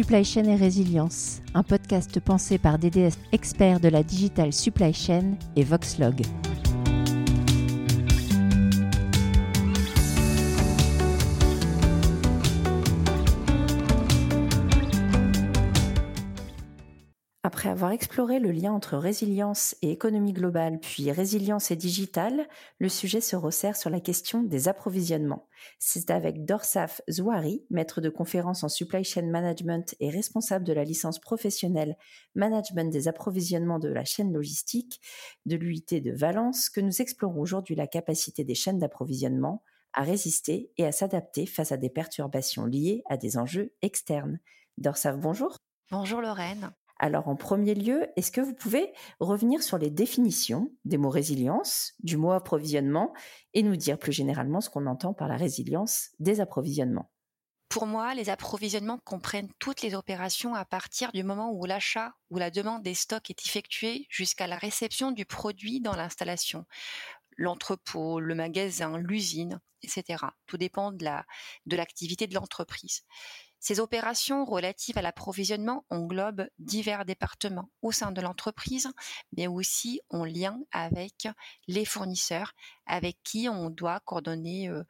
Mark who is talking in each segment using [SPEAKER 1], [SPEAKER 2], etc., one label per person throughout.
[SPEAKER 1] Supply Chain et Résilience, un podcast pensé par DDS experts de la Digital Supply Chain et Voxlog. Après avoir exploré le lien entre résilience et économie globale, puis résilience et digitale, le sujet se resserre sur la question des approvisionnements. C'est avec Dorsaf Zouari, maître de conférence en supply chain management et responsable de la licence professionnelle management des approvisionnements de la chaîne logistique de l'UIT de Valence que nous explorons aujourd'hui la capacité des chaînes d'approvisionnement à résister et à s'adapter face à des perturbations liées à des enjeux externes. Dorsaf, bonjour.
[SPEAKER 2] Bonjour Lorraine.
[SPEAKER 1] Alors en premier lieu, est-ce que vous pouvez revenir sur les définitions des mots résilience, du mot approvisionnement, et nous dire plus généralement ce qu'on entend par la résilience des approvisionnements?
[SPEAKER 2] Pour moi, les approvisionnements comprennent toutes les opérations à partir du moment où l'achat ou la demande des stocks est effectuée jusqu'à la réception du produit dans l'installation, l'entrepôt, le magasin, l'usine, etc. Tout dépend de l'activité de l'entreprise. Ces opérations relatives à l'approvisionnement englobent divers départements au sein de l'entreprise, mais aussi en lien avec les fournisseurs avec qui on doit coordonner euh,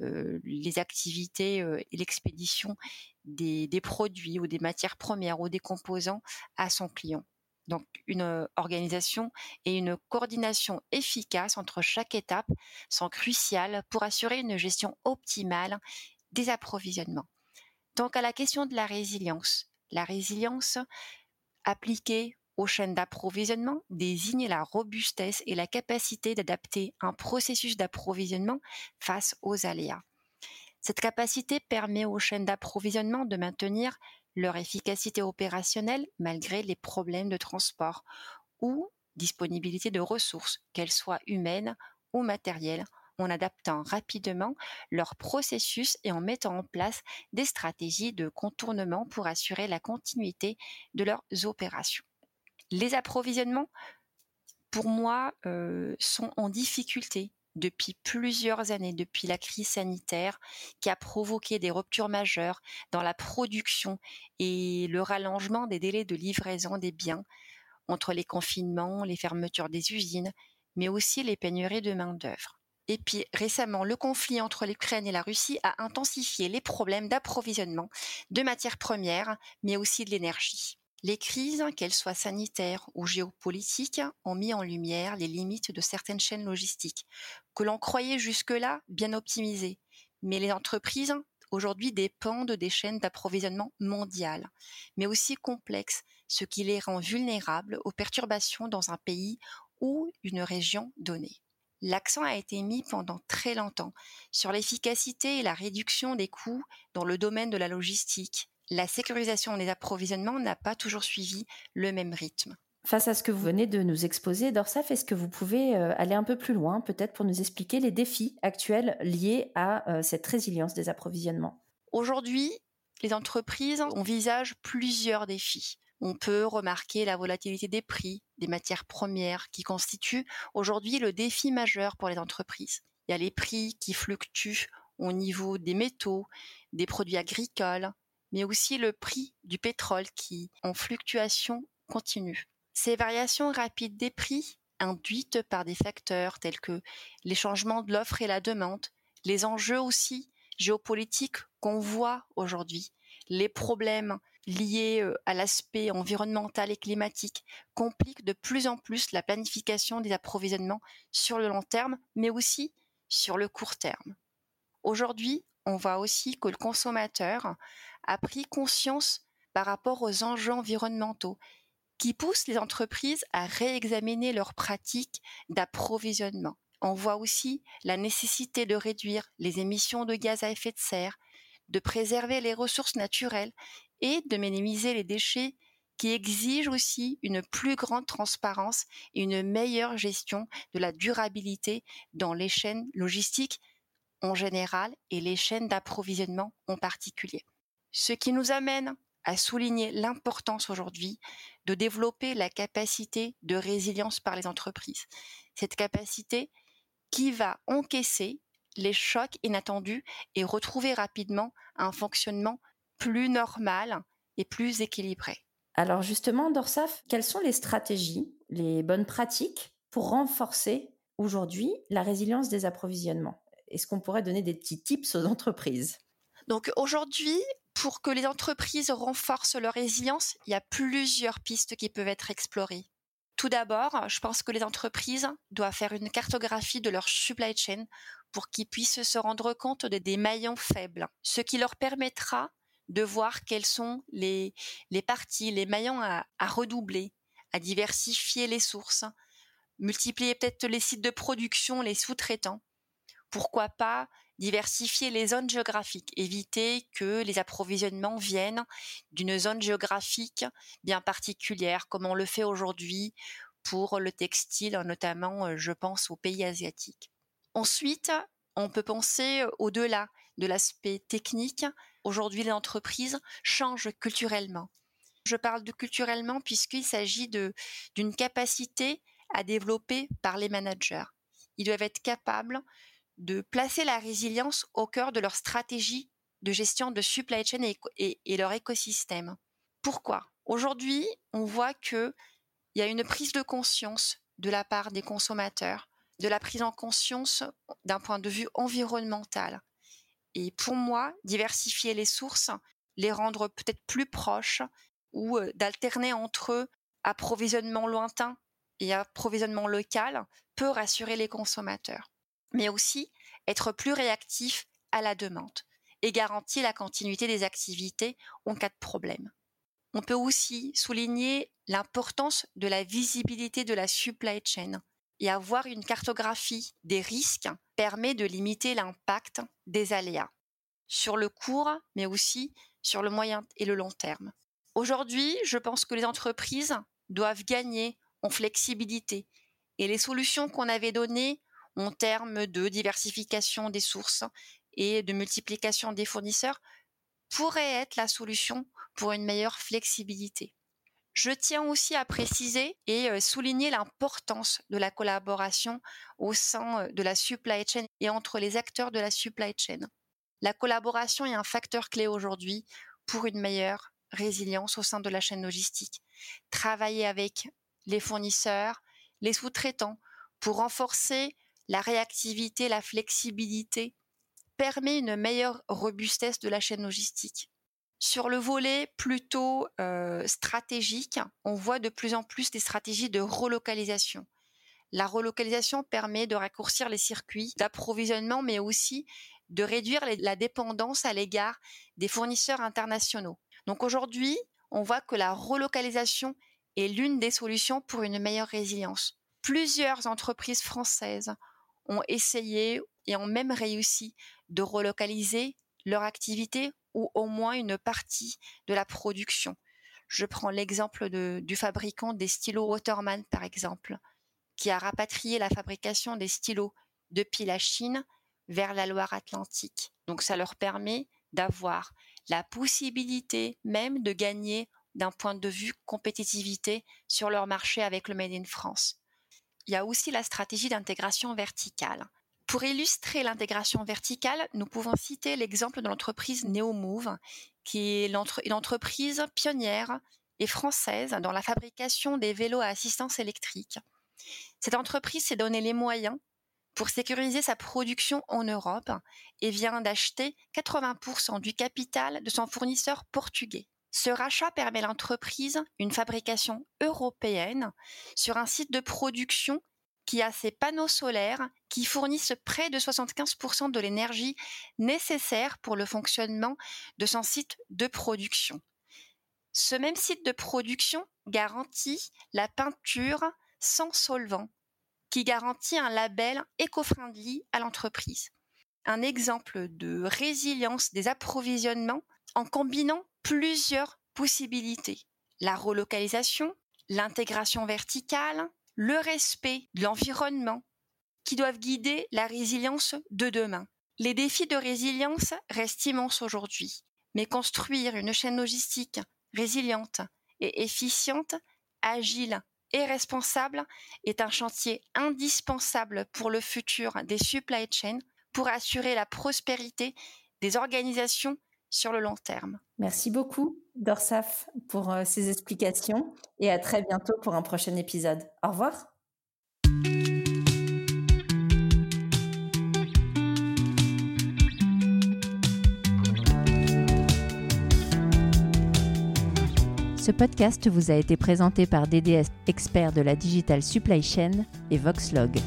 [SPEAKER 2] euh, les activités euh, et l'expédition des, produits ou des matières premières ou des composants à son client. Donc une organisation et une coordination efficace entre chaque étape sont cruciales pour assurer une gestion optimale des approvisionnements. Donc à la question de la résilience, la résilience appliquée aux chaînes d'approvisionnement désigne la robustesse et la capacité d'adapter un processus d'approvisionnement face aux aléas. Cette capacité permet aux chaînes d'approvisionnement de maintenir leur efficacité opérationnelle malgré les problèmes de transport ou disponibilité de ressources, qu'elles soient humaines ou matérielles, en adaptant rapidement leur processus et en mettant en place des stratégies de contournement pour assurer la continuité de leurs opérations. Les approvisionnements, pour moi, euh, sont en difficulté depuis plusieurs années, depuis la crise sanitaire qui a provoqué des ruptures majeures dans la production et le rallongement des délais de livraison des biens entre les confinements, les fermetures des usines, mais aussi les pénuries de main-d'œuvre. Et puis récemment, le conflit entre l'Ukraine et la Russie a intensifié les problèmes d'approvisionnement de matières premières, mais aussi de l'énergie. Les crises, qu'elles soient sanitaires ou géopolitiques, ont mis en lumière les limites de certaines chaînes logistiques, que l'on croyait jusque-là bien optimisées. Mais les entreprises, aujourd'hui, dépendent des chaînes d'approvisionnement mondiales, mais aussi complexes, ce qui les rend vulnérables aux perturbations dans un pays ou une région donnée l'accent a été mis pendant très longtemps sur l'efficacité et la réduction des coûts dans le domaine de la logistique. La sécurisation des approvisionnements n'a pas toujours suivi le même rythme.
[SPEAKER 1] Face à ce que vous venez de nous exposer, Dorsaf, est-ce que vous pouvez euh, aller un peu plus loin, peut-être pour nous expliquer les défis actuels liés à euh, cette résilience des approvisionnements?
[SPEAKER 2] Aujourd'hui, les entreprises envisagent plusieurs défis on peut remarquer la volatilité des prix des matières premières qui constitue aujourd'hui le défi majeur pour les entreprises. Il y a les prix qui fluctuent au niveau des métaux, des produits agricoles, mais aussi le prix du pétrole qui en fluctuation continue. Ces variations rapides des prix, induites par des facteurs tels que les changements de l'offre et la demande, les enjeux aussi géopolitiques qu'on voit aujourd'hui, les problèmes liés euh, à l'aspect environnemental et climatique compliquent de plus en plus la planification des approvisionnements sur le long terme, mais aussi sur le court terme. Aujourd'hui, on voit aussi que le consommateur a pris conscience par rapport aux enjeux environnementaux qui poussent les entreprises à réexaminer leurs pratiques d'approvisionnement. On voit aussi la nécessité de réduire les émissions de gaz à effet de serre, de préserver les ressources naturelles et de minimiser les déchets qui exigent aussi une plus grande transparence et une meilleure gestion de la durabilité dans les chaînes logistiques en général et les chaînes d'approvisionnement en particulier. Ce qui nous amène à souligner l'importance aujourd'hui de développer la capacité de résilience par les entreprises. Cette capacité qui va encaisser les chocs inattendus et retrouver rapidement un fonctionnement plus normal et plus équilibrée.
[SPEAKER 1] Alors justement, Dorsaf, quelles sont les stratégies, les bonnes pratiques pour renforcer aujourd'hui la résilience des approvisionnements? Est-ce qu'on pourrait donner des petits tips aux entreprises?
[SPEAKER 2] Donc aujourd'hui, pour que les entreprises renforcent leur résilience, il y a plusieurs pistes qui peuvent être explorées. Tout d'abord, je pense que les entreprises doivent faire une cartographie de leur supply chain pour qu'ils puissent se rendre compte des maillons faibles, ce qui leur permettra de voir quelles sont les, les parties, les maillons à redoubler, à diversifier les sources, multiplier peut-être les sites de production, les sous-traitants. Pourquoi pas diversifier les zones géographiques, éviter que les approvisionnements viennent d'une zone géographique bien particulière, comme on le fait aujourd'hui pour le textile, notamment, euh, je pense, aux pays asiatiques. Ensuite, on peut penser au-delà de l'aspect technique. Aujourd'hui, les entreprises changent culturellement. Je parle de culturellement puisqu'il s'agit d'une capacité à développer par les managers. Ils doivent être capables de placer la résilience au cœur de leur stratégie de gestion de supply chain et, leur écosystème. Pourquoi? Aujourd'hui, on voit qu'il y a une prise de conscience de la part des consommateurs, de la prise en conscience d'un point de vue environnemental. Et pour moi, diversifier les sources, les rendre peut-être plus proches ou euh, d'alterner entre approvisionnement lointain et approvisionnement local peut rassurer les consommateurs mais aussi être plus réactif à la demande et garantir la continuité des activités en cas de problème. On peut aussi souligner l'importance de la visibilité de la supply chain et avoir une cartographie des risques permet de limiter l'impact des aléas sur le court, mais aussi sur le moyen et le long terme. Aujourd'hui, je pense que les entreprises doivent gagner en flexibilité et les solutions qu'on avait données en termes de diversification des sources et de multiplication des fournisseurs pourrait être la solution pour une meilleure flexibilité. Je tiens aussi à préciser et euh, souligner l'importance de la collaboration au sein euh, de la supply chain et entre les acteurs de la supply chain. La collaboration est un facteur clé aujourd'hui pour une meilleure résilience au sein de la chaîne logistique. Travailler avec les fournisseurs, les sous-traitants pour renforcer la réactivité, la flexibilité permet une meilleure robustesse de la chaîne logistique. Sur le volet plutôt euh, stratégique, on voit de plus en plus des stratégies de relocalisation. La relocalisation permet de raccourcir les circuits d'approvisionnement, mais aussi de réduire la dépendance à l'égard des fournisseurs internationaux. Donc aujourd'hui, on voit que la relocalisation est l'une des solutions pour une meilleure résilience. Plusieurs entreprises françaises ont essayé et ont même réussi de relocaliser leur activité ou au moins une partie de la production. Je prends l'exemple du fabricant des stylos Waterman, par exemple, qui a rapatrié la fabrication des stylos depuis la Chine vers la Loire-Atlantique. Donc ça leur permet d'avoir la possibilité même de gagner d'un point de vue compétitivité sur leur marché avec le Made in France il y a aussi la stratégie d'intégration verticale. Pour illustrer l'intégration verticale, nous pouvons citer l'exemple de l'entreprise NeoMove, qui est une entreprise pionnière et française dans la fabrication des vélos à assistance électrique. Cette entreprise s'est donné les moyens pour sécuriser sa production en Europe et vient d'acheter 80% du capital de son fournisseur portugais. Ce rachat permet à l'entreprise une fabrication européenne sur un site de production qui a ses panneaux solaires qui fournissent près de 75% de l'énergie nécessaire pour le fonctionnement de son site de production. Ce même site de production garantit la peinture sans solvant, qui garantit un label éco-friendly à l'entreprise. Un exemple de résilience des approvisionnements en combinant plusieurs possibilités. La relocalisation, l'intégration verticale, le respect de l'environnement, qui doivent guider la résilience de demain. Les défis de résilience restent immenses aujourd'hui, mais construire une chaîne logistique résiliente et efficiente, agile et responsable est un chantier indispensable pour le futur des supply chains pour assurer la prospérité des organisations sur le long terme.
[SPEAKER 1] Merci beaucoup. Dorsaf pour euh, ces explications et à très bientôt pour un prochain épisode. Au revoir. Ce podcast vous a été présenté par DDS, expert de la digital supply chain, et Voxlog.